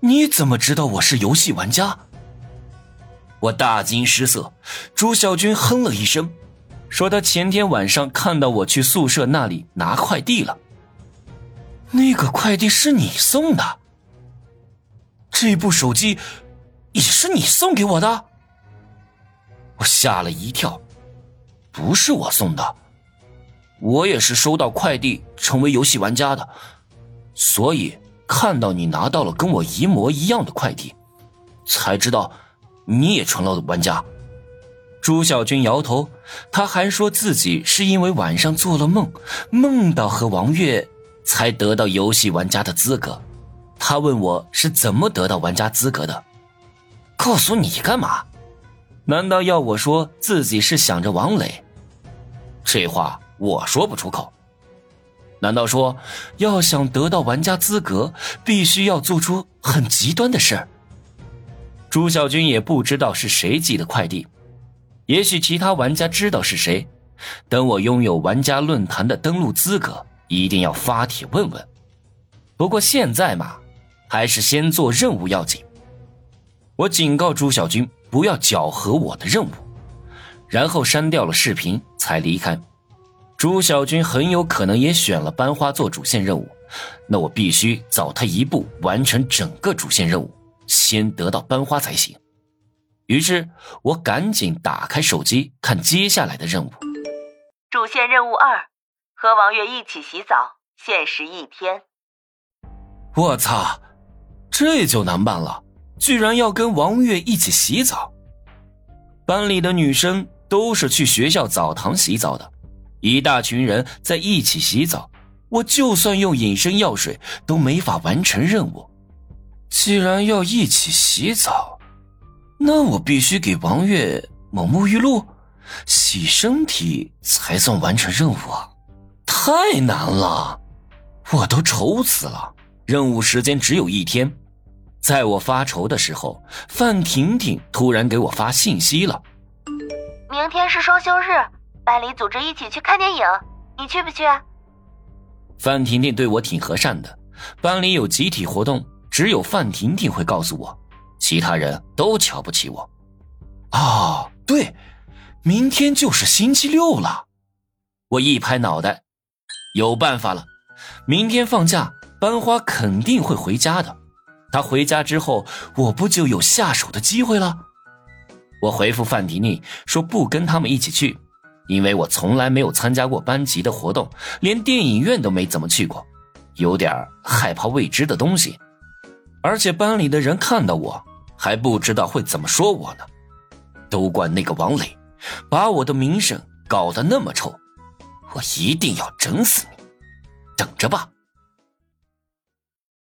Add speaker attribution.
Speaker 1: 你怎么知道我是游戏玩家？我大惊失色。朱小军哼了一声，说他前天晚上看到我去宿舍那里拿快递了。那个快递是你送的？这部手机也是你送给我的？我吓了一跳，不是我送的，我也是收到快递成为游戏玩家的，所以看到你拿到了跟我一模一样的快递，才知道你也成了玩家。朱小军摇头，他还说自己是因为晚上做了梦，梦到和王月，才得到游戏玩家的资格。他问我是怎么得到玩家资格的，告诉你干嘛？难道要我说自己是想着王磊？这话我说不出口。难道说要想得到玩家资格，必须要做出很极端的事儿？朱小军也不知道是谁寄的快递，也许其他玩家知道是谁。等我拥有玩家论坛的登录资格，一定要发帖问问。不过现在嘛。还是先做任务要紧。我警告朱小军不要搅和我的任务，然后删掉了视频才离开。朱小军很有可能也选了班花做主线任务，那我必须早他一步完成整个主线任务，先得到班花才行。于是我赶紧打开手机看接下来的任务。
Speaker 2: 主线任务二：和王月一起洗澡，限时一天。
Speaker 1: 我操！这就难办了，居然要跟王月一起洗澡。班里的女生都是去学校澡堂洗澡的，一大群人在一起洗澡，我就算用隐身药水都没法完成任务。既然要一起洗澡，那我必须给王月抹沐浴露，洗身体才算完成任务啊！太难了，我都愁死了。任务时间只有一天。在我发愁的时候，范婷婷突然给我发信息了：“
Speaker 3: 明天是双休日，班里组织一起去看电影，你去不去？”
Speaker 1: 范婷婷对我挺和善的，班里有集体活动，只有范婷婷会告诉我，其他人都瞧不起我。哦，对，明天就是星期六了。我一拍脑袋，有办法了，明天放假，班花肯定会回家的。他回家之后，我不就有下手的机会了？我回复范婷婷说不跟他们一起去，因为我从来没有参加过班级的活动，连电影院都没怎么去过，有点害怕未知的东西。而且班里的人看到我还不知道会怎么说我呢，都怪那个王磊，把我的名声搞得那么臭，我一定要整死你，等着吧。